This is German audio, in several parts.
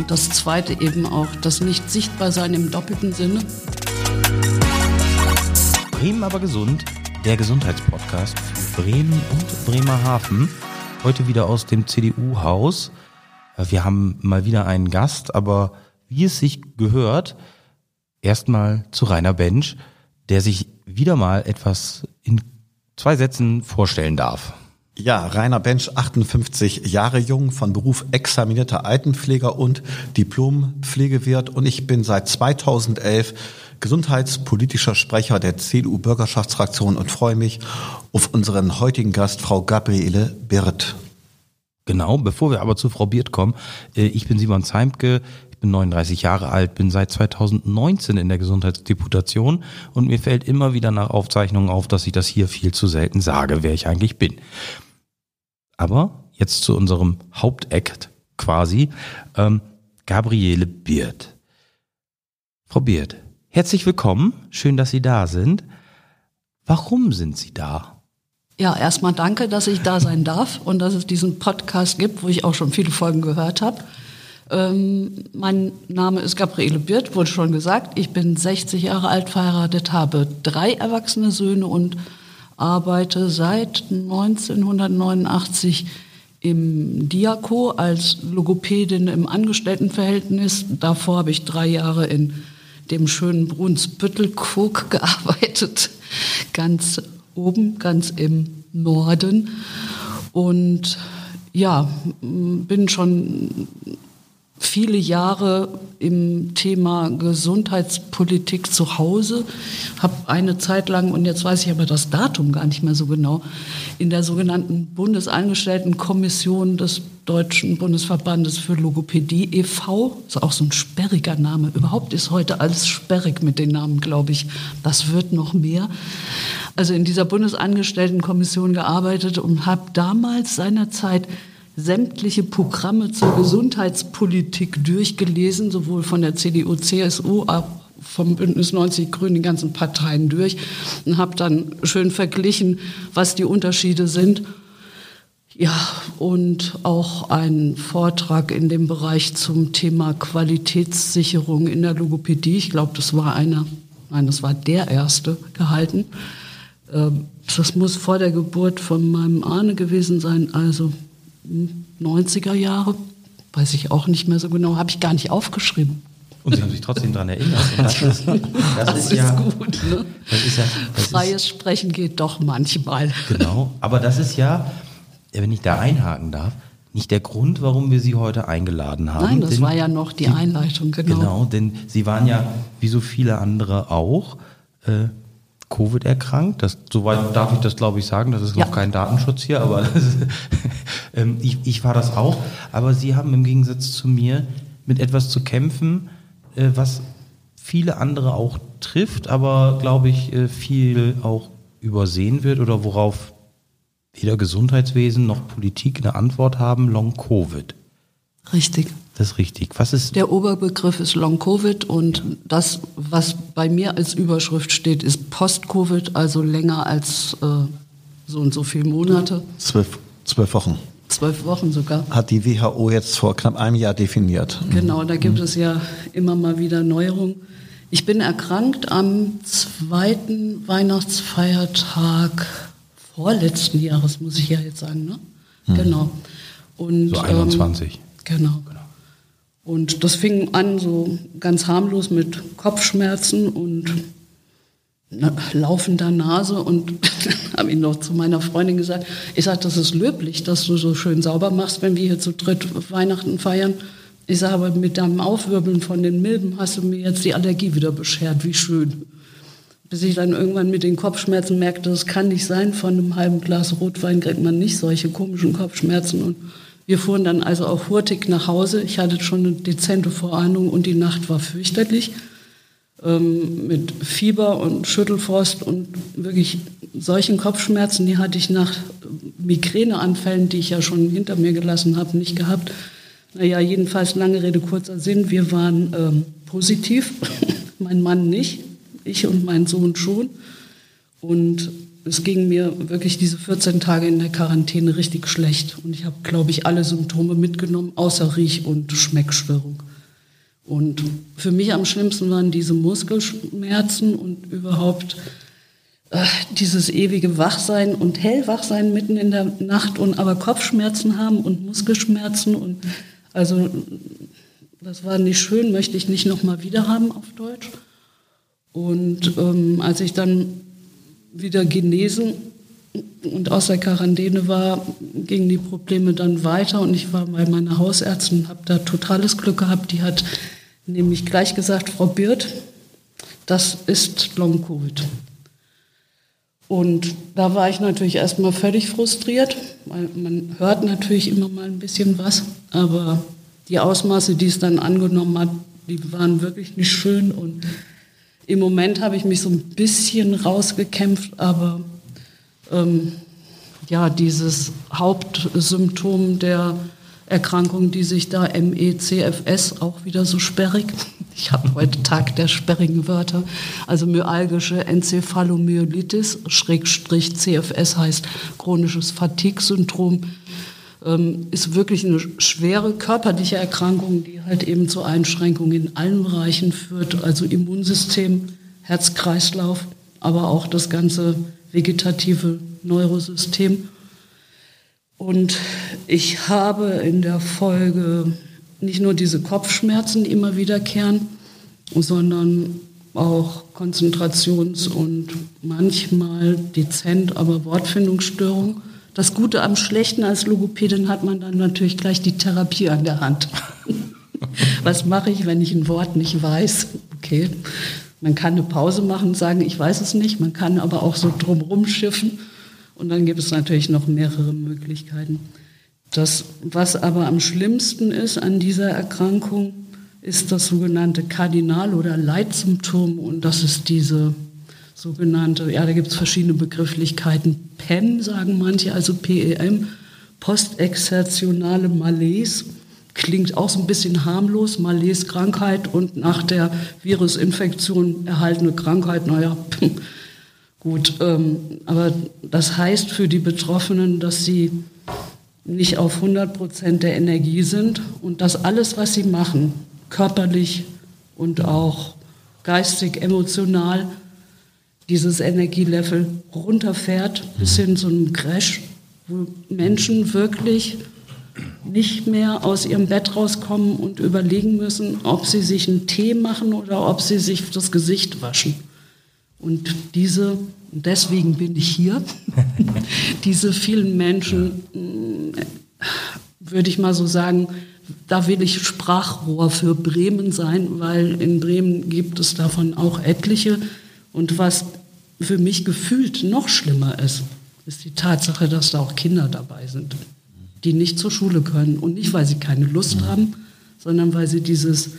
Und das zweite eben auch das Nicht-Sichtbar-Sein im doppelten Sinne. Bremen aber gesund, der Gesundheitspodcast für Bremen und Bremerhaven. Heute wieder aus dem CDU-Haus. Wir haben mal wieder einen Gast, aber wie es sich gehört, erstmal zu Rainer Bench, der sich wieder mal etwas in zwei Sätzen vorstellen darf. Ja, Rainer Bench, 58 Jahre jung, von Beruf examinierter Altenpfleger und Diplompflegewirt und ich bin seit 2011 gesundheitspolitischer Sprecher der CDU-Bürgerschaftsfraktion und freue mich auf unseren heutigen Gast, Frau Gabriele Birth. Genau, bevor wir aber zu Frau Birth kommen, äh, ich bin Simon Zeimke, ich bin 39 Jahre alt, bin seit 2019 in der Gesundheitsdeputation und mir fällt immer wieder nach Aufzeichnungen auf, dass ich das hier viel zu selten sage, wer ich eigentlich bin. Aber jetzt zu unserem Hauptakt quasi, ähm, Gabriele Birth. Frau Birth, herzlich willkommen, schön, dass Sie da sind. Warum sind Sie da? Ja, erstmal danke, dass ich da sein darf und dass es diesen Podcast gibt, wo ich auch schon viele Folgen gehört habe. Ähm, mein Name ist Gabriele Birth, wurde schon gesagt. Ich bin 60 Jahre alt, verheiratet, habe drei erwachsene Söhne und arbeite seit 1989 im Diako als Logopädin im Angestelltenverhältnis. Davor habe ich drei Jahre in dem schönen Brunsbüttel-Cook gearbeitet, ganz oben, ganz im Norden. Und ja, bin schon viele Jahre im Thema Gesundheitspolitik zu Hause, habe eine Zeit lang, und jetzt weiß ich aber das Datum gar nicht mehr so genau, in der sogenannten Bundesangestelltenkommission des Deutschen Bundesverbandes für Logopädie e.V., ist auch so ein sperriger Name, überhaupt ist heute alles sperrig mit den Namen, glaube ich, das wird noch mehr. Also in dieser Bundesangestelltenkommission gearbeitet und habe damals seinerzeit sämtliche Programme zur Gesundheitspolitik durchgelesen, sowohl von der CDU, CSU, auch vom Bündnis 90 Grünen, die ganzen Parteien durch und habe dann schön verglichen, was die Unterschiede sind. Ja, und auch einen Vortrag in dem Bereich zum Thema Qualitätssicherung in der Logopädie. Ich glaube, das war einer, nein, das war der erste gehalten. Ähm, das muss vor der Geburt von meinem Ahne gewesen sein, also 90er Jahre, weiß ich auch nicht mehr so genau, habe ich gar nicht aufgeschrieben. Und Sie haben sich trotzdem daran erinnert. das ist, das das ist, ist ja, gut. Ne? Das ist ja, Freies ist, Sprechen geht doch manchmal. Genau, aber das ist ja, wenn ich da einhaken darf, nicht der Grund, warum wir Sie heute eingeladen haben. Nein, das denn, war ja noch die Einleitung, genau. Genau, denn Sie waren ja, wie so viele andere auch, äh, Covid erkrankt. Das, soweit darf ich das, glaube ich, sagen. Das ist ja. noch kein Datenschutz hier, aber ist, ähm, ich, ich war das auch. Aber Sie haben im Gegensatz zu mir mit etwas zu kämpfen, äh, was viele andere auch trifft, aber glaube ich äh, viel auch übersehen wird oder worauf weder Gesundheitswesen noch Politik eine Antwort haben, Long Covid. Richtig. Das richtig. Was ist? Der Oberbegriff ist Long Covid und das, was bei mir als Überschrift steht, ist Post-Covid, also länger als äh, so und so viele Monate. Zwölf, zwölf Wochen. Zwölf Wochen sogar. Hat die WHO jetzt vor knapp einem Jahr definiert. Genau, da gibt mhm. es ja immer mal wieder Neuerungen. Ich bin erkrankt am zweiten Weihnachtsfeiertag vorletzten Jahres, muss ich ja jetzt sagen. Ne? Mhm. Genau. Und, so 21. Ähm, genau. Und das fing an so ganz harmlos mit Kopfschmerzen und laufender Nase und habe ich noch zu meiner Freundin gesagt, ich sage, das ist löblich, dass du so schön sauber machst, wenn wir hier zu dritt Weihnachten feiern. Ich sage, aber mit deinem Aufwirbeln von den Milben hast du mir jetzt die Allergie wieder beschert, wie schön. Bis ich dann irgendwann mit den Kopfschmerzen merkte, das kann nicht sein, von einem halben Glas Rotwein kriegt man nicht solche komischen Kopfschmerzen und wir fuhren dann also auch hurtig nach Hause. Ich hatte schon eine dezente Vorahnung und die Nacht war fürchterlich. Ähm, mit Fieber und Schüttelfrost und wirklich solchen Kopfschmerzen, die hatte ich nach Migräneanfällen, die ich ja schon hinter mir gelassen habe, nicht gehabt. Naja, jedenfalls lange Rede, kurzer Sinn. Wir waren ähm, positiv, mein Mann nicht, ich und mein Sohn schon. Und es ging mir wirklich diese 14 Tage in der Quarantäne richtig schlecht. Und ich habe, glaube ich, alle Symptome mitgenommen, außer Riech- und Schmeckstörung. Und für mich am schlimmsten waren diese Muskelschmerzen und überhaupt äh, dieses ewige Wachsein und Hellwachsein mitten in der Nacht und aber Kopfschmerzen haben und Muskelschmerzen und also das war nicht schön, möchte ich nicht nochmal wieder haben auf Deutsch. Und ähm, als ich dann wieder genesen und aus der Quarantäne war, gingen die Probleme dann weiter und ich war bei meiner Hausärztin, habe da totales Glück gehabt. Die hat nämlich gleich gesagt, Frau Birth, das ist Long-Covid. Und da war ich natürlich erstmal völlig frustriert, weil man hört natürlich immer mal ein bisschen was, aber die Ausmaße, die es dann angenommen hat, die waren wirklich nicht schön und im Moment habe ich mich so ein bisschen rausgekämpft, aber ähm, ja, dieses Hauptsymptom der Erkrankung, die sich da MECFS, auch wieder so sperrig. Ich habe heute Tag der sperrigen Wörter. Also myalgische Enzephalomyelitis, Schrägstrich CFS heißt chronisches Fatigue-Syndrom ähm, ist wirklich eine schwere körperliche Erkrankung, die halt eben zu Einschränkungen in allen Bereichen führt, also Immunsystem, Herz-Kreislauf, aber auch das ganze vegetative Neurosystem. Und ich habe in der Folge nicht nur diese Kopfschmerzen, die immer wiederkehren, sondern auch Konzentrations- und manchmal dezent, aber Wortfindungsstörungen. Das Gute am Schlechten als Logopädin hat man dann natürlich gleich die Therapie an der Hand. Was mache ich, wenn ich ein Wort nicht weiß? Okay, man kann eine Pause machen und sagen, ich weiß es nicht. Man kann aber auch so drumherum schiffen. Und dann gibt es natürlich noch mehrere Möglichkeiten. Das, was aber am schlimmsten ist an dieser Erkrankung, ist das sogenannte Kardinal- oder Leitsymptom. Und das ist diese sogenannte, ja, da gibt es verschiedene Begrifflichkeiten. PEM sagen manche, also PEM, postexertionale Malaise. Klingt auch so ein bisschen harmlos, Malaise-Krankheit und nach der Virusinfektion erhaltene Krankheit, naja, gut. Ähm, aber das heißt für die Betroffenen, dass sie nicht auf 100 Prozent der Energie sind und dass alles, was sie machen, körperlich und auch geistig, emotional, dieses Energielevel runterfährt bis hin zu einem Crash, wo Menschen wirklich nicht mehr aus ihrem Bett rauskommen und überlegen müssen, ob sie sich einen Tee machen oder ob sie sich das Gesicht waschen. Und diese, deswegen bin ich hier, diese vielen Menschen, äh, würde ich mal so sagen, da will ich Sprachrohr für Bremen sein, weil in Bremen gibt es davon auch etliche. Und was für mich gefühlt noch schlimmer ist, ist die Tatsache, dass da auch Kinder dabei sind, die nicht zur Schule können. Und nicht, weil sie keine Lust haben, sondern weil sie dieses,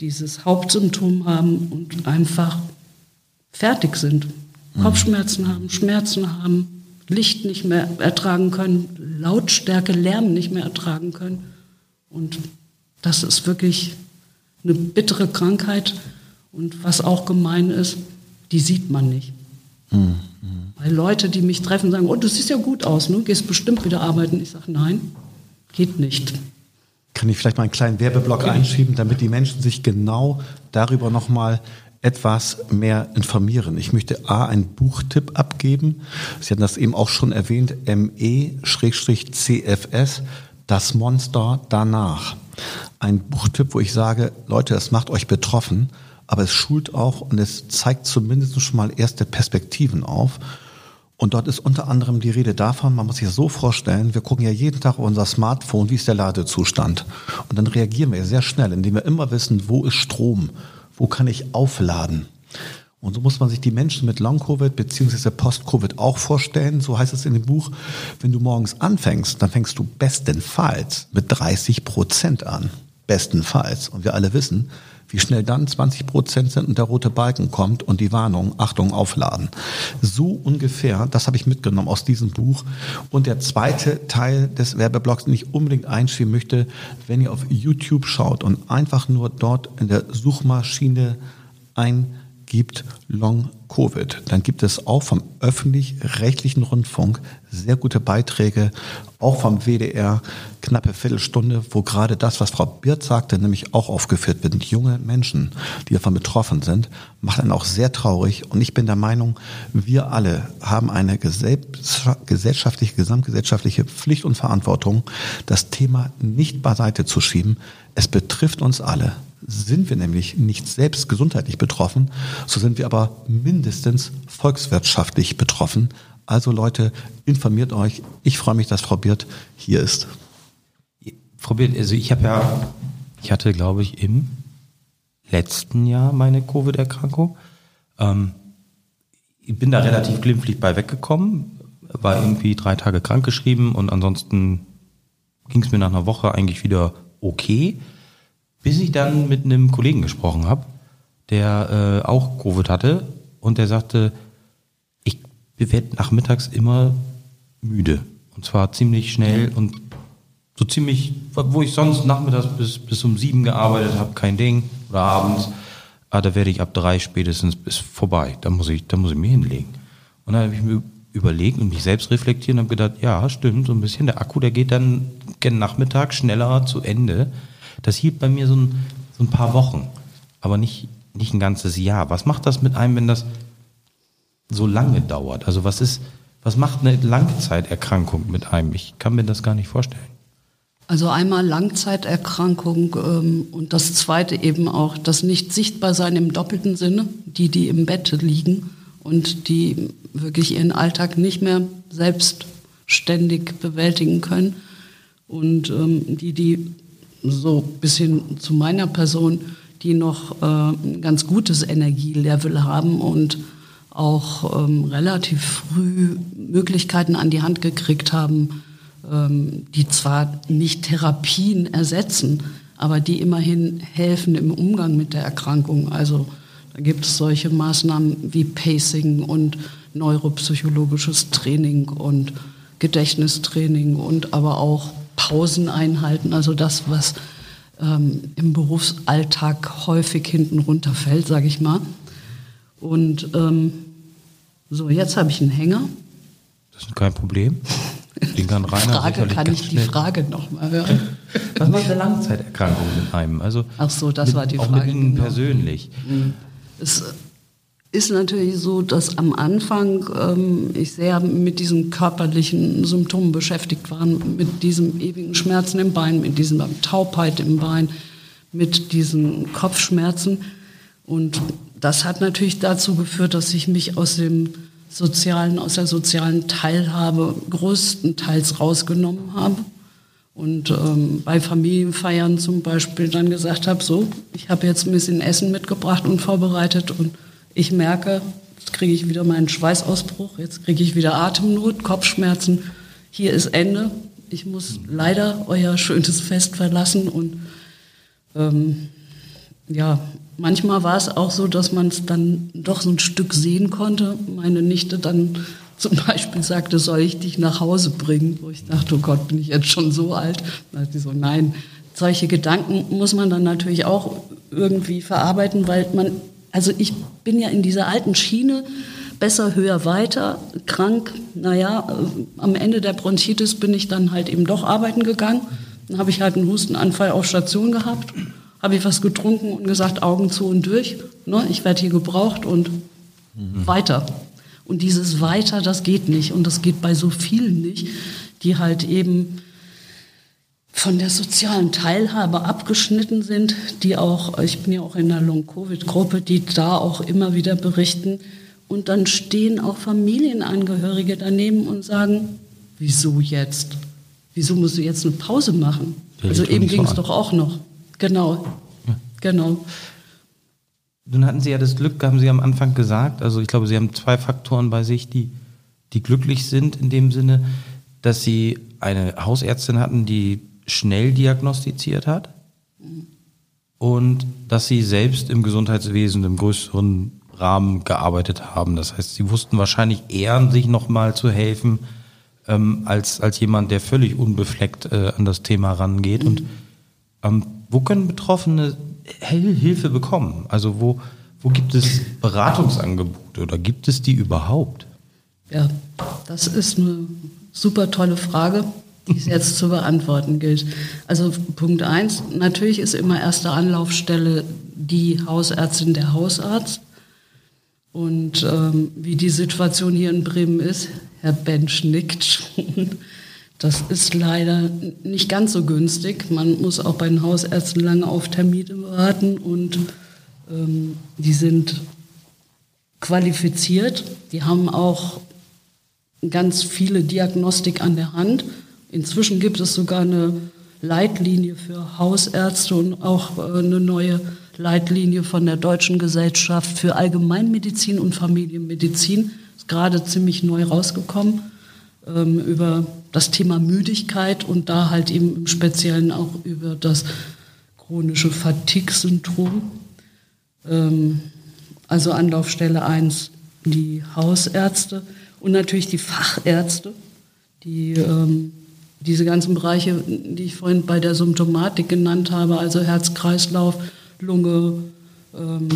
dieses Hauptsymptom haben und einfach fertig sind. Kopfschmerzen haben, Schmerzen haben, Licht nicht mehr ertragen können, Lautstärke, Lärm nicht mehr ertragen können. Und das ist wirklich eine bittere Krankheit. Und was auch gemein ist, die sieht man nicht. Mhm. Weil Leute, die mich treffen, sagen, oh, du siehst ja gut aus, ne? gehst bestimmt wieder arbeiten. Ich sage, nein, geht nicht. Kann ich vielleicht mal einen kleinen Werbeblock einschieben, damit die Menschen sich genau darüber nochmal etwas mehr informieren. Ich möchte A, einen Buchtipp abgeben. Sie hatten das eben auch schon erwähnt, ME-CFS, das Monster danach. Ein Buchtipp, wo ich sage, Leute, es macht euch betroffen aber es schult auch und es zeigt zumindest schon mal erste Perspektiven auf. Und dort ist unter anderem die Rede davon, man muss sich so vorstellen, wir gucken ja jeden Tag auf unser Smartphone, wie ist der Ladezustand. Und dann reagieren wir sehr schnell, indem wir immer wissen, wo ist Strom, wo kann ich aufladen. Und so muss man sich die Menschen mit Long-Covid bzw. Post-Covid auch vorstellen. So heißt es in dem Buch, wenn du morgens anfängst, dann fängst du bestenfalls mit 30 Prozent an. Bestenfalls. Und wir alle wissen, wie schnell dann 20 Prozent sind und der rote Balken kommt und die Warnung, Achtung, aufladen. So ungefähr, das habe ich mitgenommen aus diesem Buch. Und der zweite Teil des Werbeblocks, den ich unbedingt einschieben möchte, wenn ihr auf YouTube schaut und einfach nur dort in der Suchmaschine ein gibt Long-Covid. Dann gibt es auch vom öffentlich-rechtlichen Rundfunk sehr gute Beiträge, auch vom WDR, knappe Viertelstunde, wo gerade das, was Frau Birth sagte, nämlich auch aufgeführt wird. Junge Menschen, die davon betroffen sind, macht einen auch sehr traurig. Und ich bin der Meinung, wir alle haben eine gesellschaftliche, gesamtgesellschaftliche Pflicht und Verantwortung, das Thema nicht beiseite zu schieben. Es betrifft uns alle. Sind wir nämlich nicht selbst gesundheitlich betroffen, so sind wir aber mindestens volkswirtschaftlich betroffen. Also Leute, informiert euch. Ich freue mich, dass Frau Birth hier ist. Frau Birth, also ich habe ja, ich hatte glaube ich im letzten Jahr meine Covid-Erkrankung. Ähm, ich bin da relativ glimpflich bei weggekommen, war irgendwie drei Tage krankgeschrieben und ansonsten ging es mir nach einer Woche eigentlich wieder okay. Bis ich dann mit einem Kollegen gesprochen habe, der äh, auch Covid hatte und der sagte, ich werde nachmittags immer müde. Und zwar ziemlich schnell und so ziemlich, wo ich sonst nachmittags bis, bis um sieben gearbeitet habe, kein Ding, oder abends, ah, da werde ich ab drei spätestens bis vorbei. Da muss ich, da muss ich mich hinlegen. Und dann habe ich mir überlegt und mich selbst reflektiert und habe gedacht, ja, stimmt, so ein bisschen. Der Akku, der geht dann gen Nachmittag schneller zu Ende. Das hielt bei mir so ein, so ein paar Wochen, aber nicht, nicht ein ganzes Jahr. Was macht das mit einem, wenn das so lange dauert? Also was ist, was macht eine Langzeiterkrankung mit einem? Ich kann mir das gar nicht vorstellen. Also einmal Langzeiterkrankung ähm, und das zweite eben auch das nicht sichtbar sein im doppelten Sinne, die, die im Bett liegen und die wirklich ihren Alltag nicht mehr selbstständig bewältigen können und ähm, die, die so bis hin zu meiner Person, die noch äh, ein ganz gutes Energielevel haben und auch ähm, relativ früh Möglichkeiten an die Hand gekriegt haben, ähm, die zwar nicht Therapien ersetzen, aber die immerhin helfen im Umgang mit der Erkrankung. Also da gibt es solche Maßnahmen wie Pacing und neuropsychologisches Training und Gedächtnistraining und aber auch Pausen einhalten, also das, was ähm, im Berufsalltag häufig hinten runterfällt, sage ich mal. Und ähm, so, jetzt habe ich einen Hänger. Das ist kein Problem. Den kann Rainer Frage kann ich die Frage noch mal hören. Was macht eine Langzeiterkrankung mit einem? Also Ach so, das mit, war die Frage. Auch mit Ihnen genau. persönlich. Es ist natürlich so, dass am Anfang ähm, ich sehr mit diesen körperlichen Symptomen beschäftigt war, mit diesem ewigen Schmerzen im Bein, mit dieser Taubheit im Bein, mit diesen Kopfschmerzen. Und das hat natürlich dazu geführt, dass ich mich aus dem sozialen, aus der sozialen Teilhabe größtenteils rausgenommen habe. Und ähm, bei Familienfeiern zum Beispiel dann gesagt habe, so, ich habe jetzt ein bisschen Essen mitgebracht und vorbereitet und ich merke, jetzt kriege ich wieder meinen Schweißausbruch, jetzt kriege ich wieder Atemnot, Kopfschmerzen. Hier ist Ende. Ich muss leider euer schönes Fest verlassen. Und ähm, ja, manchmal war es auch so, dass man es dann doch so ein Stück sehen konnte. Meine Nichte dann zum Beispiel sagte, soll ich dich nach Hause bringen? Wo ich dachte, oh Gott, bin ich jetzt schon so alt? Da sie so, nein. Solche Gedanken muss man dann natürlich auch irgendwie verarbeiten, weil man also ich bin ja in dieser alten Schiene, besser, höher, weiter, krank. Naja, äh, am Ende der Bronchitis bin ich dann halt eben doch arbeiten gegangen. Dann habe ich halt einen Hustenanfall auf Station gehabt, habe ich was getrunken und gesagt, Augen zu und durch. Ne, ich werde hier gebraucht und mhm. weiter. Und dieses Weiter, das geht nicht. Und das geht bei so vielen nicht, die halt eben von der sozialen Teilhabe abgeschnitten sind, die auch, ich bin ja auch in der Long-Covid-Gruppe, die da auch immer wieder berichten. Und dann stehen auch Familienangehörige daneben und sagen, wieso jetzt? Wieso musst du jetzt eine Pause machen? Ja, also eben ging es doch auch noch. Genau, ja. genau. Nun hatten Sie ja das Glück, haben Sie am Anfang gesagt, also ich glaube, Sie haben zwei Faktoren bei sich, die, die glücklich sind in dem Sinne, dass Sie eine Hausärztin hatten, die schnell diagnostiziert hat und dass sie selbst im Gesundheitswesen im größeren Rahmen gearbeitet haben. Das heißt, sie wussten wahrscheinlich eher, sich nochmal zu helfen, ähm, als, als jemand, der völlig unbefleckt äh, an das Thema rangeht. Mhm. Und ähm, wo können Betroffene Hilfe bekommen? Also wo, Wo gibt es Beratungsangebote oder gibt es die überhaupt? Ja, das ist eine super tolle Frage, die es jetzt zu beantworten gilt. Also Punkt eins: natürlich ist immer erste Anlaufstelle die Hausärztin, der Hausarzt. Und ähm, wie die Situation hier in Bremen ist, Herr Bench nickt schon. Das ist leider nicht ganz so günstig. Man muss auch bei den Hausärzten lange auf Termine warten und ähm, die sind qualifiziert. Die haben auch ganz viele Diagnostik an der Hand. Inzwischen gibt es sogar eine Leitlinie für Hausärzte und auch äh, eine neue Leitlinie von der Deutschen Gesellschaft für Allgemeinmedizin und Familienmedizin. Ist gerade ziemlich neu rausgekommen ähm, über das Thema Müdigkeit und da halt eben im Speziellen auch über das chronische Fatigue-Syndrom. Ähm, also Anlaufstelle 1 die Hausärzte und natürlich die Fachärzte, die ähm, diese ganzen Bereiche, die ich vorhin bei der Symptomatik genannt habe, also Herz-Kreislauf, Lunge ähm,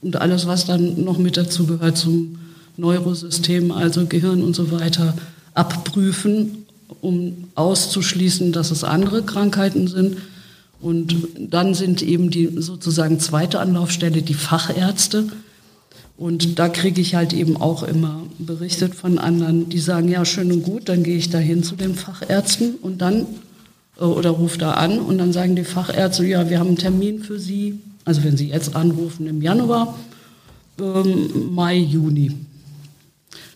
und alles, was dann noch mit dazu gehört zum Neurosystem, also Gehirn und so weiter, abprüfen, um auszuschließen, dass es andere Krankheiten sind. Und dann sind eben die sozusagen zweite Anlaufstelle die Fachärzte. Und da kriege ich halt eben auch immer berichtet von anderen, die sagen, ja, schön und gut, dann gehe ich da hin zu den Fachärzten und dann äh, oder rufe da an und dann sagen die Fachärzte, ja, wir haben einen Termin für Sie, also wenn Sie jetzt anrufen im Januar, ähm, Mai, Juni.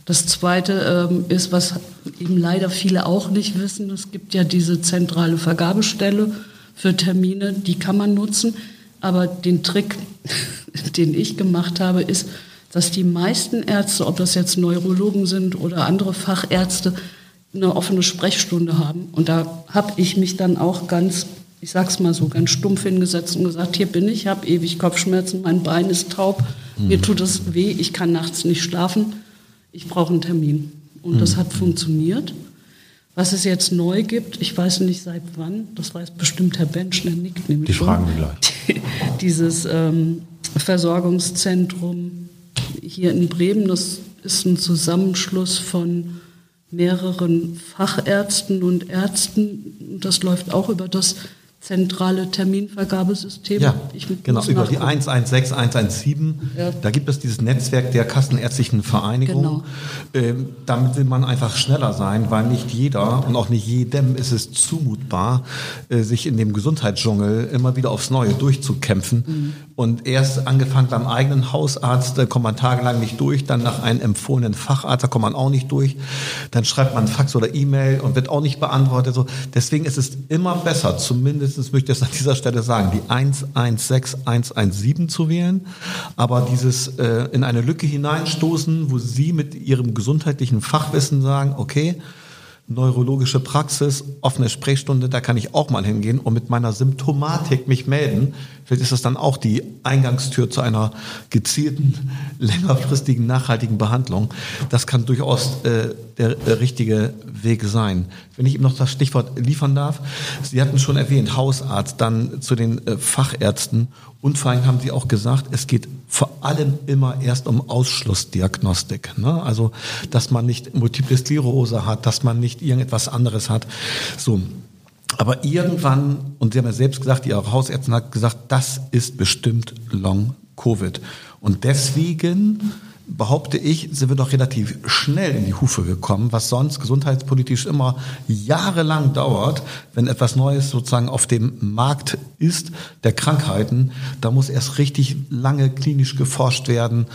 Das Zweite ähm, ist, was eben leider viele auch nicht wissen, es gibt ja diese zentrale Vergabestelle für Termine, die kann man nutzen, aber den Trick, den ich gemacht habe, ist, dass die meisten Ärzte, ob das jetzt Neurologen sind oder andere Fachärzte, eine offene Sprechstunde haben. Und da habe ich mich dann auch ganz, ich sag's mal so, ganz stumpf hingesetzt und gesagt, hier bin ich, habe ewig Kopfschmerzen, mein Bein ist taub, mhm. mir tut es weh, ich kann nachts nicht schlafen, ich brauche einen Termin. Und mhm. das hat funktioniert. Was es jetzt neu gibt, ich weiß nicht seit wann, das weiß bestimmt Herr Bench, der nickt nämlich Die fragen wir gleich. Dieses ähm, Versorgungszentrum hier in Bremen, das ist ein Zusammenschluss von mehreren Fachärzten und Ärzten. Das läuft auch über das zentrale Terminvergabesystem. Ja, genau, über die 116, 117. Ja. Da gibt es dieses Netzwerk der kassenärztlichen Vereinigung. Genau. Ähm, damit will man einfach schneller sein, weil nicht jeder und auch nicht jedem ist es zumutbar, äh, sich in dem Gesundheitsdschungel immer wieder aufs Neue durchzukämpfen. Mhm. Und erst angefangen beim eigenen Hausarzt, da kommt man tagelang nicht durch, dann nach einem empfohlenen Facharzt, da kommt man auch nicht durch. Dann schreibt man Fax oder E-Mail und wird auch nicht beantwortet. So. Deswegen ist es immer besser, zumindest möchte ich das an dieser Stelle sagen, die 116, 117 zu wählen, aber dieses äh, in eine Lücke hineinstoßen, wo Sie mit Ihrem gesundheitlichen Fachwissen sagen, okay, neurologische Praxis, offene Sprechstunde, da kann ich auch mal hingehen und mit meiner Symptomatik mich melden. Vielleicht ist das dann auch die Eingangstür zu einer gezielten, längerfristigen, nachhaltigen Behandlung. Das kann durchaus äh, der, richtige Weg sein. Wenn ich eben noch das Stichwort liefern darf, Sie hatten schon erwähnt, Hausarzt, dann zu den äh, Fachärzten und vor allem haben Sie auch gesagt, es geht vor allem immer erst um Ausschlussdiagnostik. Ne? Also, dass man nicht Multiple Sklerose hat, dass man nicht irgendetwas anderes hat. So. Aber irgendwann, und Sie haben ja selbst gesagt, Ihre Hausärztin hat gesagt, das ist bestimmt Long Covid. Und deswegen behaupte ich, sind wir doch relativ schnell in die Hufe gekommen, was sonst gesundheitspolitisch immer jahrelang dauert, wenn etwas Neues sozusagen auf dem Markt ist, der Krankheiten. Da muss erst richtig lange klinisch geforscht werden.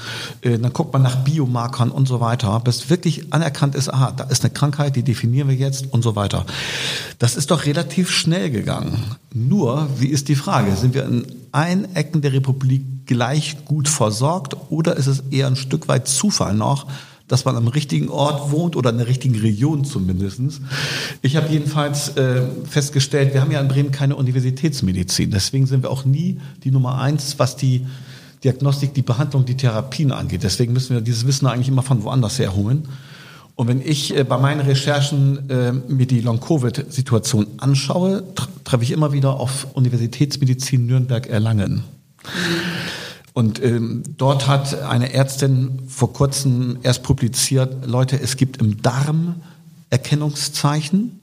Äh, dann guckt man nach Biomarkern und so weiter, bis wirklich anerkannt ist, aha, da ist eine Krankheit, die definieren wir jetzt und so weiter. Das ist doch relativ schnell gegangen. Nur, wie ist die Frage? Sind wir in allen Ecken der Republik gleich gut versorgt oder ist es eher ein Stück weit Zufall noch, dass man am richtigen Ort wohnt oder in der richtigen Region zumindestens. Ich habe jedenfalls äh, festgestellt, wir haben ja in Bremen keine Universitätsmedizin. Deswegen sind wir auch nie die Nummer eins, was die Diagnostik, die Behandlung, die Therapien angeht. Deswegen müssen wir dieses Wissen eigentlich immer von woanders herholen. Und wenn ich äh, bei meinen Recherchen äh, mir die Long-Covid-Situation anschaue, treffe ich immer wieder auf Universitätsmedizin Nürnberg-Erlangen. Und ähm, dort hat eine Ärztin vor kurzem erst publiziert, Leute, es gibt im Darm Erkennungszeichen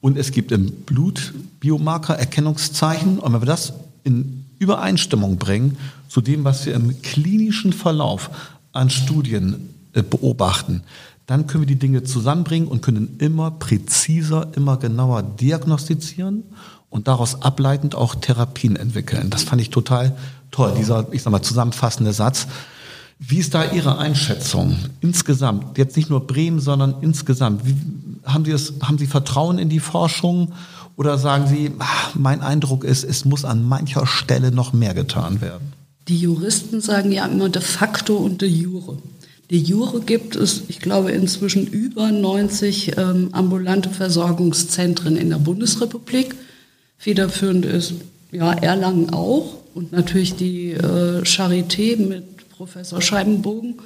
und es gibt im Blut Biomarker Erkennungszeichen. Und wenn wir das in Übereinstimmung bringen zu dem, was wir im klinischen Verlauf an Studien äh, beobachten, dann können wir die Dinge zusammenbringen und können immer präziser, immer genauer diagnostizieren und daraus ableitend auch Therapien entwickeln. Das fand ich total toll, dieser, ich sag mal, zusammenfassende Satz. Wie ist da Ihre Einschätzung insgesamt? Jetzt nicht nur Bremen, sondern insgesamt. Wie, haben, Sie das, haben Sie Vertrauen in die Forschung oder sagen Sie, ach, mein Eindruck ist, es muss an mancher Stelle noch mehr getan werden? Die Juristen sagen ja immer de facto und de jure. De jure gibt es, ich glaube, inzwischen über 90 ähm, ambulante Versorgungszentren in der Bundesrepublik. Federführend ist ja Erlangen auch und natürlich die äh, Charité mit Professor Scheibenbogen,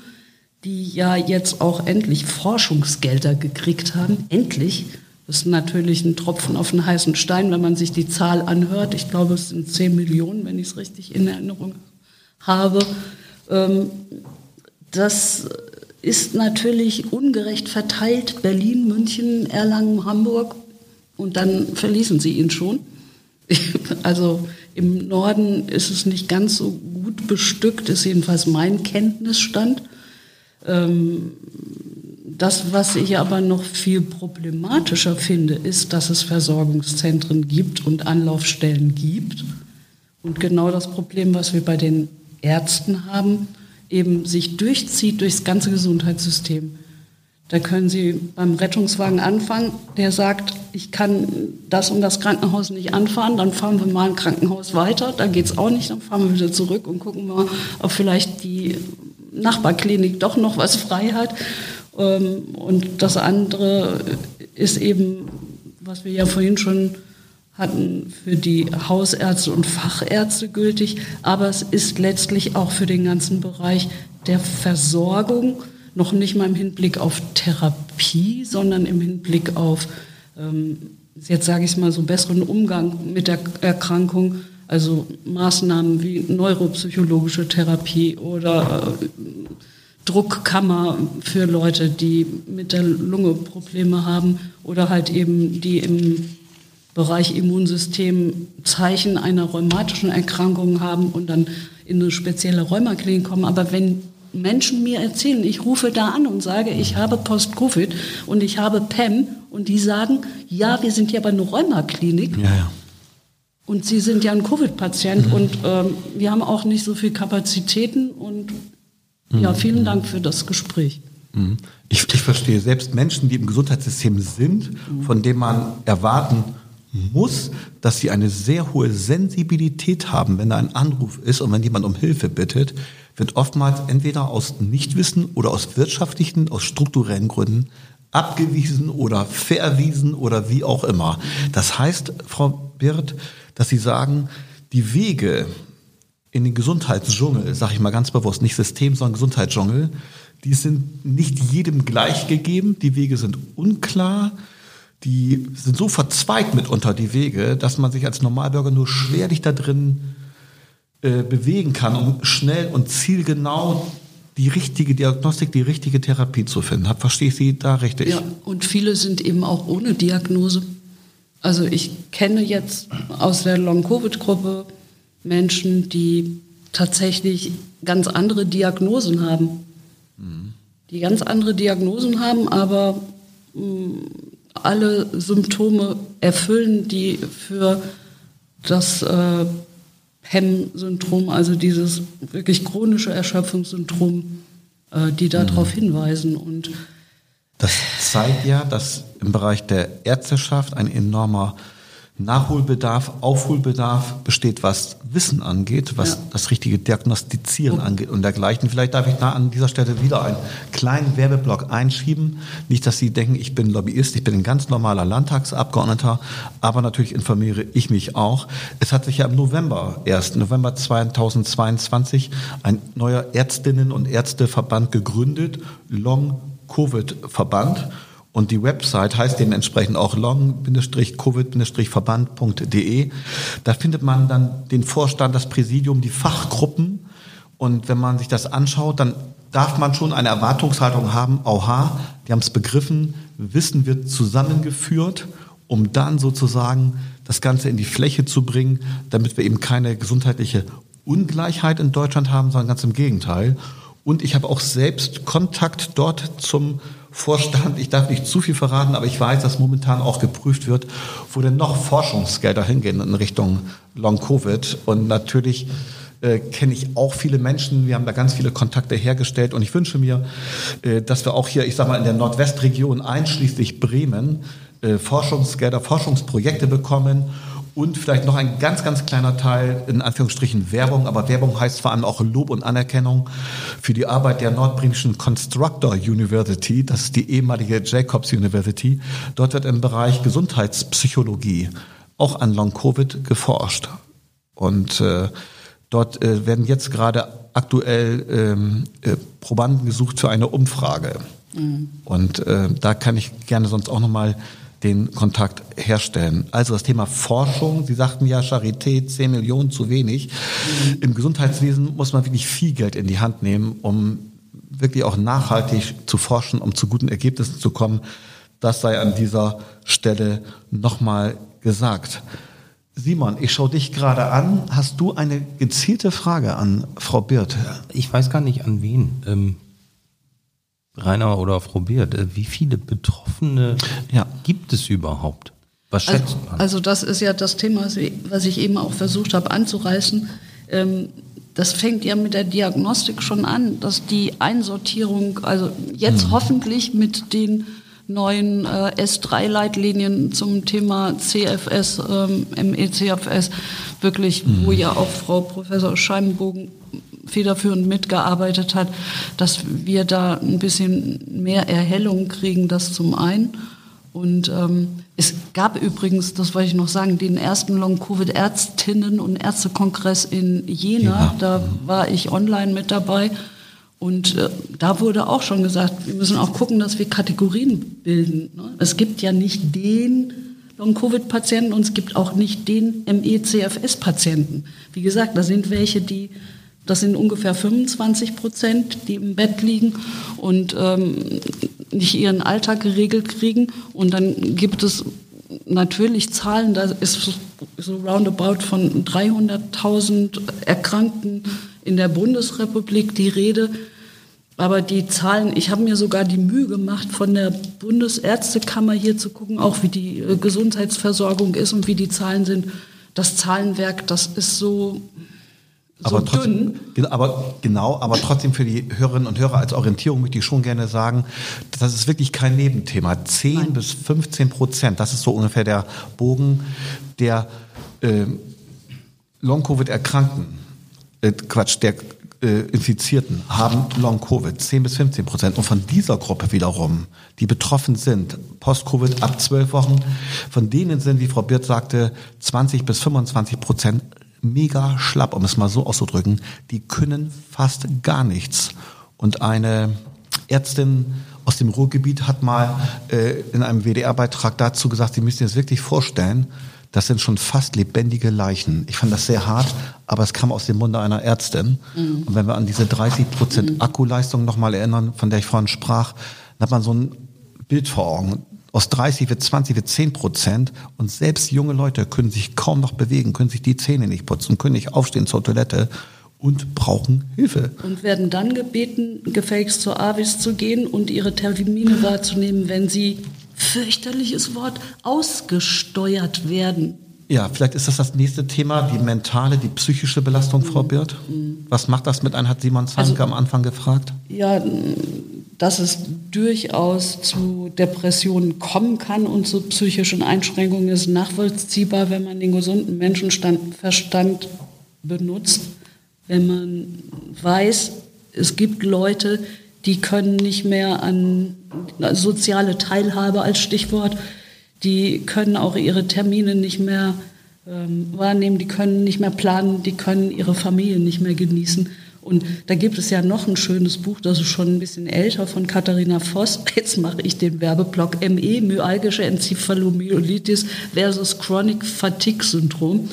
die ja jetzt auch endlich Forschungsgelder gekriegt haben. Endlich. Das ist natürlich ein Tropfen auf den heißen Stein, wenn man sich die Zahl anhört. Ich glaube, es sind 10 Millionen, wenn ich es richtig in Erinnerung habe. Ähm, das ist natürlich ungerecht verteilt. Berlin, München, Erlangen, Hamburg. Und dann verließen sie ihn schon. Also im Norden ist es nicht ganz so gut bestückt, ist jedenfalls mein Kenntnisstand. Ähm, das, was ich aber noch viel problematischer finde, ist, dass es Versorgungszentren gibt und Anlaufstellen gibt. Und genau das Problem, was wir bei den Ärzten haben, eben sich durchzieht durchs ganze Gesundheitssystem. Da können Sie beim Rettungswagen anfangen, der sagt, ich kann das und das Krankenhaus nicht anfahren, dann fahren wir mal ein Krankenhaus weiter, da geht es auch nicht, dann fahren wir wieder zurück und gucken mal, ob vielleicht die Nachbarklinik doch noch was frei hat. Ähm, und das andere ist eben, was wir ja vorhin schon hatten, für die Hausärzte und Fachärzte gültig, aber es ist letztlich auch für den ganzen Bereich der Versorgung, noch nicht mal im Hinblick auf Therapie, sondern im Hinblick auf, ähm, jetzt sage ich es mal so, besseren Umgang mit der Erkrankung, also Maßnahmen wie neuropsychologische Therapie oder äh, Druckkammer für Leute, die mit der Lunge Probleme haben oder halt eben die im Bereich Immunsystem Zeichen einer rheumatischen Erkrankung haben und dann in eine spezielle Rheumaklinik kommen. Aber wenn Menschen mir erzählen, ich rufe da an und sage, ich habe Post-Covid und ich habe PEM und die sagen, ja, wir sind ja aber eine Rheumaklinik. Ja, ja. Und Sie sind ja ein Covid-Patient mhm. und ähm, wir haben auch nicht so viel Kapazitäten und mhm. ja, vielen Dank für das Gespräch. Mhm. Ich, ich, verstehe, selbst Menschen, die im Gesundheitssystem sind, mhm. von denen man erwarten muss, dass sie eine sehr hohe Sensibilität haben, wenn da ein Anruf ist und wenn jemand um Hilfe bittet, wird oftmals entweder aus Nichtwissen oder aus wirtschaftlichen, aus strukturellen Gründen abgewiesen oder verwiesen oder wie auch immer. Das heißt, Frau Birth, dass Sie sagen, die Wege in den Gesundheitsdschungel, sage ich mal ganz bewusst, nicht System, sondern Gesundheitsdschungel, die sind nicht jedem gleich gegeben, die Wege sind unklar, die sind so verzweigt mitunter die Wege, dass man sich als Normalbürger nur schwerlich da drin äh, bewegen kann, um schnell und zielgenau die richtige Diagnostik, die richtige Therapie zu finden. Verstehe ich Sie da richtig? Ja, und viele sind eben auch ohne Diagnose. Also ich kenne jetzt aus der Long-Covid-Gruppe Menschen, die tatsächlich ganz andere Diagnosen haben. Mhm. Die ganz andere Diagnosen haben, aber mh, mm, alle Symptome erfüllen, die für das äh, PEM-Syndrom, also dieses wirklich chronische Erschöpfungssyndrom, äh, die darauf mhm. hinweisen. Und das zeigt ja, dass im Bereich der Ärzteschaft ein enormer Nachholbedarf, Aufholbedarf besteht, was Wissen angeht, was ja. das richtige Diagnostizieren angeht und dergleichen. Vielleicht darf ich da an dieser Stelle wieder einen kleinen Werbeblock einschieben. Nicht, dass Sie denken, ich bin Lobbyist, ich bin ein ganz normaler Landtagsabgeordneter, aber natürlich informiere ich mich auch. Es hat sich ja im November, erst November 2022, ein neuer Ärztinnen- und Ärzteverband gegründet, Long Covid Verband. Und die Website heißt dementsprechend auch long-covid-verband.de. Da findet man dann den Vorstand, das Präsidium, die Fachgruppen Und wenn man sich das anschaut, dann darf man schon eine Erwartungshaltung haben, oha, die haben es begriffen, Wissen wird zusammengeführt, um dann sozusagen das Ganze in die Fläche zu bringen, damit wir eben keine gesundheitliche Ungleichheit in Deutschland haben, sondern ganz im Gegenteil. Und ich habe auch selbst Kontakt dort zum Vorstand. Ich darf nicht zu viel verraten, aber ich weiß, dass momentan auch geprüft wird, wo denn noch Forschungsgelder hingehen in Richtung Long-Covid. Und natürlich äh, kenne ich auch viele Menschen. Wir haben da ganz viele Kontakte hergestellt und ich wünsche mir, äh, dass wir auch hier, ich sage mal, in der Nordwestregion einschließlich Bremen äh, Forschungsgelder, Forschungsprojekte bekommen und vielleicht noch ein ganz, ganz kleiner Teil, in Anführungsstrichen Werbung, aber Werbung heißt vor allem auch Lob und Anerkennung für die Arbeit der nordbremischen Constructor University, das ist die ehemalige Jacobs University. Dort wird im Bereich Gesundheitspsychologie auch an Long-Covid geforscht. Und äh, dort äh, werden jetzt gerade aktuell ähm, äh, Probanden gesucht für eine Umfrage. Mhm. Und äh, da kann ich gerne sonst auch nochmal den Kontakt herstellen. Also das Thema Forschung, Sie sagten ja Charité, 10 Millionen zu wenig. Im Gesundheitswesen muss man wirklich viel Geld in die Hand nehmen, um wirklich auch nachhaltig zu forschen, um zu guten Ergebnissen zu kommen. Das sei an dieser Stelle nochmal gesagt. Simon, ich schaue dich gerade an. Hast du eine gezielte Frage an Frau Birth? Ich weiß gar nicht an wen. Ähm, Rainer oder Frau Beert, äh, wie viele Betroffene ja. gibt es überhaupt? Was also, schätzt also, man? Also das ist ja das Thema, was ich eben auch versucht habe anzureißen. Ähm, das fängt ja mit der Diagnostik schon an, dass die Einsortierung, also jetzt hm. hoffentlich mit den neuen äh, S3-Leitlinien zum Thema CFS, ähm, MECFS, wirklich, mhm. wo ja auch Frau Professor Scheibenbogen federführend mitgearbeitet hat, dass wir da ein bisschen mehr Erhellung kriegen, das zum einen. Und ähm, es gab übrigens, das wollte ich noch sagen, den ersten Long-Covid-Ärztinnen- und Ärztekongress in Jena. Ja. Da war ich online mit dabei. Und äh, da wurde auch schon gesagt, wir müssen auch gucken, dass wir Kategorien bilden. Ne? Es gibt ja nicht den Long-Covid-Patienten und es gibt auch nicht den ME-CFS-Patienten. Wie gesagt, da sind welche, die das sind ungefähr 25 Prozent, die im Bett liegen und ähm, nicht ihren Alltag geregelt kriegen. Und dann gibt es natürlich Zahlen, da ist so roundabout von 300.000 Erkrankten in der Bundesrepublik die Rede. Aber die Zahlen, ich habe mir sogar die Mühe gemacht, von der Bundesärztekammer hier zu gucken, auch wie die äh, Gesundheitsversorgung ist und wie die Zahlen sind. Das Zahlenwerk, das ist so aber, trotzdem, aber genau, aber trotzdem für die Hörerinnen und Hörer als Orientierung möchte ich schon gerne sagen, das ist wirklich kein Nebenthema. 10 Nein. bis 15 Prozent, das ist so ungefähr der Bogen der äh, Long-Covid-Erkrankten, äh, Quatsch, der äh, Infizierten haben Long-Covid, 10 bis 15 Prozent. Und von dieser Gruppe wiederum, die betroffen sind, Post-Covid ab 12 Wochen, von denen sind, wie Frau Birth sagte, 20 bis 25 Prozent mega schlapp, um es mal so auszudrücken. Die können fast gar nichts. Und eine Ärztin aus dem Ruhrgebiet hat mal äh, in einem WDR-Beitrag dazu gesagt, Sie müssen sich das wirklich vorstellen, das sind schon fast lebendige Leichen. Ich fand das sehr hart, aber es kam aus dem Munde einer Ärztin. Mhm. Und wenn wir an diese 30 Prozent mhm. Akkuleistung nochmal erinnern, von der ich vorhin sprach, dann hat man so ein Bild vor Augen aus 30 wird 20 wird 10 Prozent und selbst junge Leute können sich kaum noch bewegen, können sich die Zähne nicht putzen, können nicht aufstehen zur Toilette und brauchen Hilfe. Und werden dann gebeten, gefälligst zur AWIS zu gehen und ihre Termine wahrzunehmen, wenn sie, fürchterliches Wort, ausgesteuert werden. Ja, vielleicht ist das das nächste Thema, die mentale, die psychische Belastung, Frau mhm. Birth. Mhm. Was macht das mit einem, hat Simon Zanke also, am Anfang gefragt? Ja, dass es durchaus zu Depressionen kommen kann und zu psychischen Einschränkungen ist nachvollziehbar, wenn man den gesunden Menschenverstand benutzt, wenn man weiß, es gibt Leute, die können nicht mehr an soziale Teilhabe als Stichwort, die können auch ihre Termine nicht mehr ähm, wahrnehmen, die können nicht mehr planen, die können ihre Familie nicht mehr genießen. Und da gibt es ja noch ein schönes Buch, das ist schon ein bisschen älter, von Katharina Voss. Jetzt mache ich den Werbeblock ME, myalgische Enzephalomyelitis versus Chronic Fatigue Syndrom.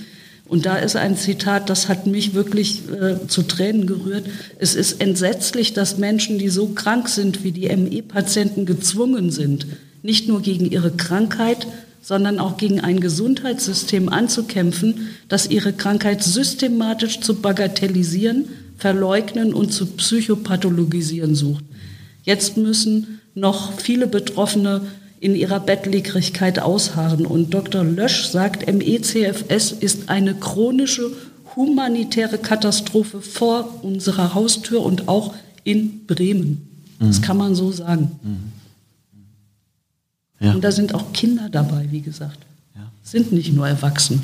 Und da ist ein Zitat, das hat mich wirklich äh, zu Tränen gerührt. Es ist entsetzlich, dass Menschen, die so krank sind wie die ME-Patienten, gezwungen sind, nicht nur gegen ihre Krankheit, sondern auch gegen ein Gesundheitssystem anzukämpfen, das ihre Krankheit systematisch zu bagatellisieren, verleugnen und zu psychopathologisieren sucht. Jetzt müssen noch viele Betroffene in ihrer Bettlägerigkeit ausharren. Und Dr. Lösch sagt, MECFS ist eine chronische humanitäre Katastrophe vor unserer Haustür und auch in Bremen. Das mhm. kann man so sagen. Mhm. Ja. Und da sind auch Kinder dabei, wie gesagt. Ja. Sind nicht nur Erwachsene,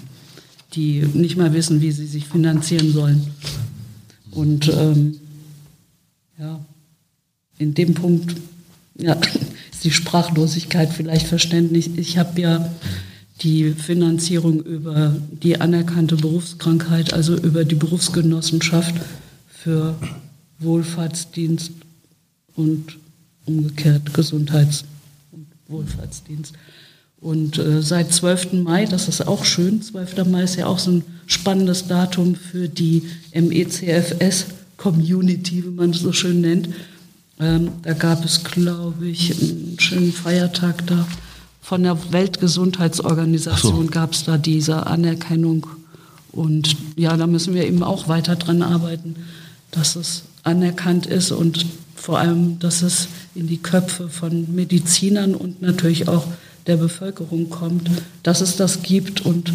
die nicht mal wissen, wie sie sich finanzieren sollen. Und ähm, ja, in dem Punkt ja, ist die Sprachlosigkeit vielleicht verständlich. Ich habe ja die Finanzierung über die anerkannte Berufskrankheit, also über die Berufsgenossenschaft für Wohlfahrtsdienst und umgekehrt Gesundheits- Wohlfahrtsdienst. Und äh, seit 12. Mai, das ist auch schön, 12. Mai ist ja auch so ein spannendes Datum für die MECFS-Community, wie man es so schön nennt. Ähm, da gab es, glaube ich, einen schönen Feiertag da. Von der Weltgesundheitsorganisation so. gab es da diese Anerkennung. Und ja, da müssen wir eben auch weiter dran arbeiten, dass es anerkannt ist und vor allem, dass es in die Köpfe von Medizinern und natürlich auch der Bevölkerung kommt, dass es das gibt und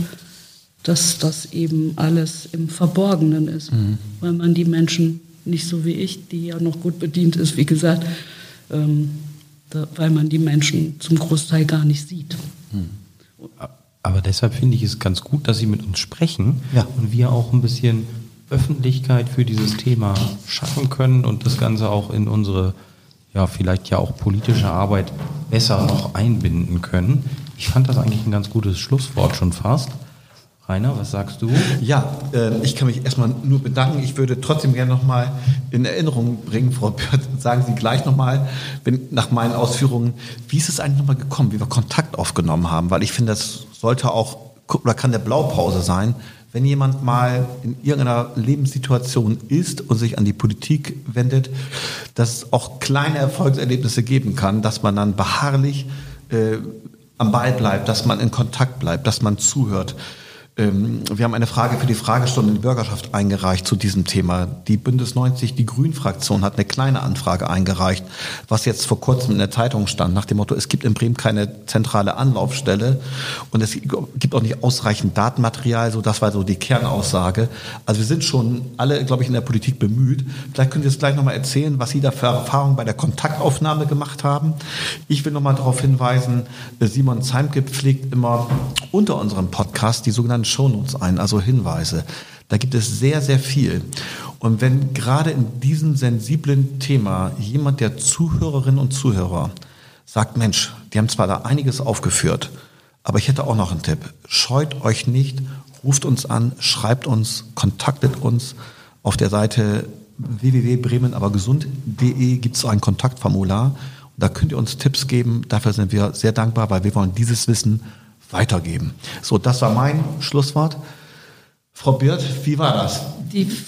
dass das eben alles im Verborgenen ist, mhm. weil man die Menschen nicht so wie ich, die ja noch gut bedient ist, wie gesagt, ähm, da, weil man die Menschen zum Großteil gar nicht sieht. Mhm. Aber deshalb finde ich es ganz gut, dass Sie mit uns sprechen ja. und wir auch ein bisschen Öffentlichkeit für dieses Thema schaffen können und das Ganze auch in unsere, ja, vielleicht ja auch politische Arbeit besser noch einbinden können. Ich fand das eigentlich ein ganz gutes Schlusswort schon fast. Rainer, was sagst du? Ja, äh, ich kann mich erstmal nur bedanken. Ich würde trotzdem gerne nochmal in Erinnerung bringen, Frau Björn, sagen Sie gleich nochmal, nach meinen Ausführungen, wie ist es eigentlich nochmal gekommen, wie wir Kontakt aufgenommen haben? Weil ich finde, das sollte auch, oder kann der Blaupause sein, wenn jemand mal in irgendeiner Lebenssituation ist und sich an die Politik wendet, dass es auch kleine Erfolgserlebnisse geben kann, dass man dann beharrlich äh, am Ball bleibt, dass man in Kontakt bleibt, dass man zuhört. Ähm, wir haben eine Frage für die Fragestunde in die Bürgerschaft eingereicht zu diesem Thema. Die Bündnis 90, die Grünen-Fraktion hat eine kleine Anfrage eingereicht, was jetzt vor kurzem in der Zeitung stand, nach dem Motto, es gibt in Bremen keine zentrale Anlaufstelle und es gibt auch nicht ausreichend Datenmaterial, so das war so die Kernaussage. Also wir sind schon alle, glaube ich, in der Politik bemüht. Vielleicht können Sie jetzt gleich nochmal erzählen, was Sie da für Erfahrungen bei der Kontaktaufnahme gemacht haben. Ich will nochmal darauf hinweisen, Simon Zeimke pflegt immer unter unserem Podcast die sogenannten Shownotes ein, also Hinweise. Da gibt es sehr, sehr viel. Und wenn gerade in diesem sensiblen Thema jemand der Zuhörerinnen und Zuhörer sagt, Mensch, die haben zwar da einiges aufgeführt, aber ich hätte auch noch einen Tipp. Scheut euch nicht, ruft uns an, schreibt uns, kontaktet uns. Auf der Seite www.bremenabergesund.de gibt es ein Kontaktformular. Da könnt ihr uns Tipps geben. Dafür sind wir sehr dankbar, weil wir wollen dieses Wissen weitergeben. So, das war mein Schlusswort. Frau Birth, wie war das?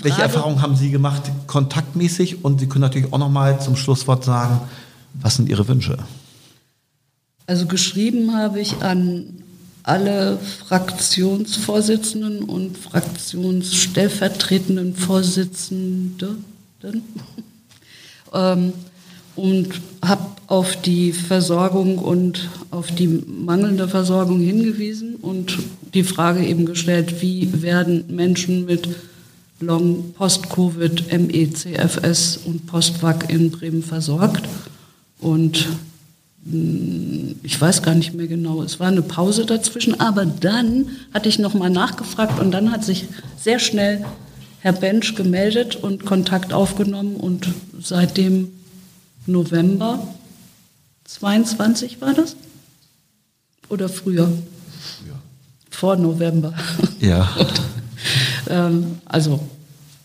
Welche Erfahrungen haben Sie gemacht kontaktmäßig? Und Sie können natürlich auch noch mal zum Schlusswort sagen, was sind Ihre Wünsche? Also geschrieben habe ich an alle Fraktionsvorsitzenden und fraktionsstellvertretenden Vorsitzenden ähm, und habe auf die Versorgung und auf die mangelnde Versorgung hingewiesen und die Frage eben gestellt, wie werden Menschen mit Long Post-Covid, MECFS und Post-Vac in Bremen versorgt. Und hm, ich weiß gar nicht mehr genau, es war eine Pause dazwischen, aber dann hatte ich nochmal nachgefragt und dann hat sich sehr schnell Herr Bench gemeldet und Kontakt aufgenommen und seitdem November 22 war das? Oder früher? Ja. Vor November. Ja. ähm, also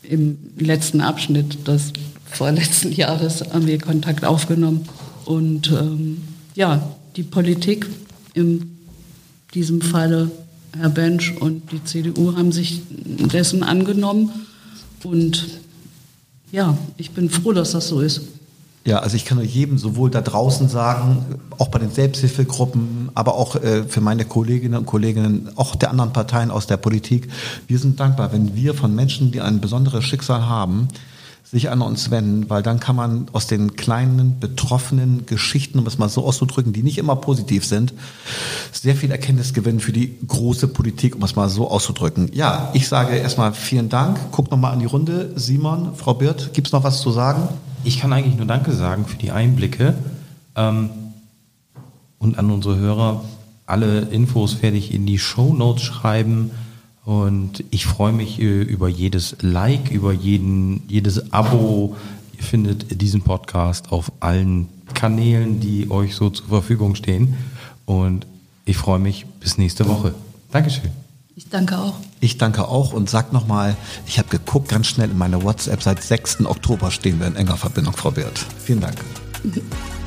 im letzten Abschnitt des vorletzten Jahres haben wir Kontakt aufgenommen. Und ähm, ja, die Politik in diesem Falle Herr Bench und die CDU haben sich dessen angenommen. Und ja, ich bin froh, dass das so ist. Ja, also ich kann nur jedem sowohl da draußen sagen, auch bei den Selbsthilfegruppen, aber auch äh, für meine Kolleginnen und Kollegen, auch der anderen Parteien aus der Politik, wir sind dankbar, wenn wir von Menschen, die ein besonderes Schicksal haben, sich an uns wenden, weil dann kann man aus den kleinen, betroffenen Geschichten, um es mal so auszudrücken, die nicht immer positiv sind, sehr viel Erkenntnis gewinnen für die große Politik, um es mal so auszudrücken. Ja, ich sage erstmal vielen Dank. Guck nochmal an die Runde. Simon, Frau Birth, gibt es noch was zu sagen? Ich kann eigentlich nur Danke sagen für die Einblicke ähm, und an unsere Hörer. Alle Infos werde ich in die Show Notes schreiben. Und ich freue mich äh, über jedes Like, über jeden, jedes Abo. Ihr findet diesen Podcast auf allen Kanälen, die euch so zur Verfügung stehen. Und ich freue mich bis nächste Woche. Dankeschön. Ich danke auch. Ich danke auch und sag nochmal, ich habe geguckt ganz schnell in meiner WhatsApp, seit 6. Oktober stehen wir in enger Verbindung, Frau Wirth. Vielen Dank.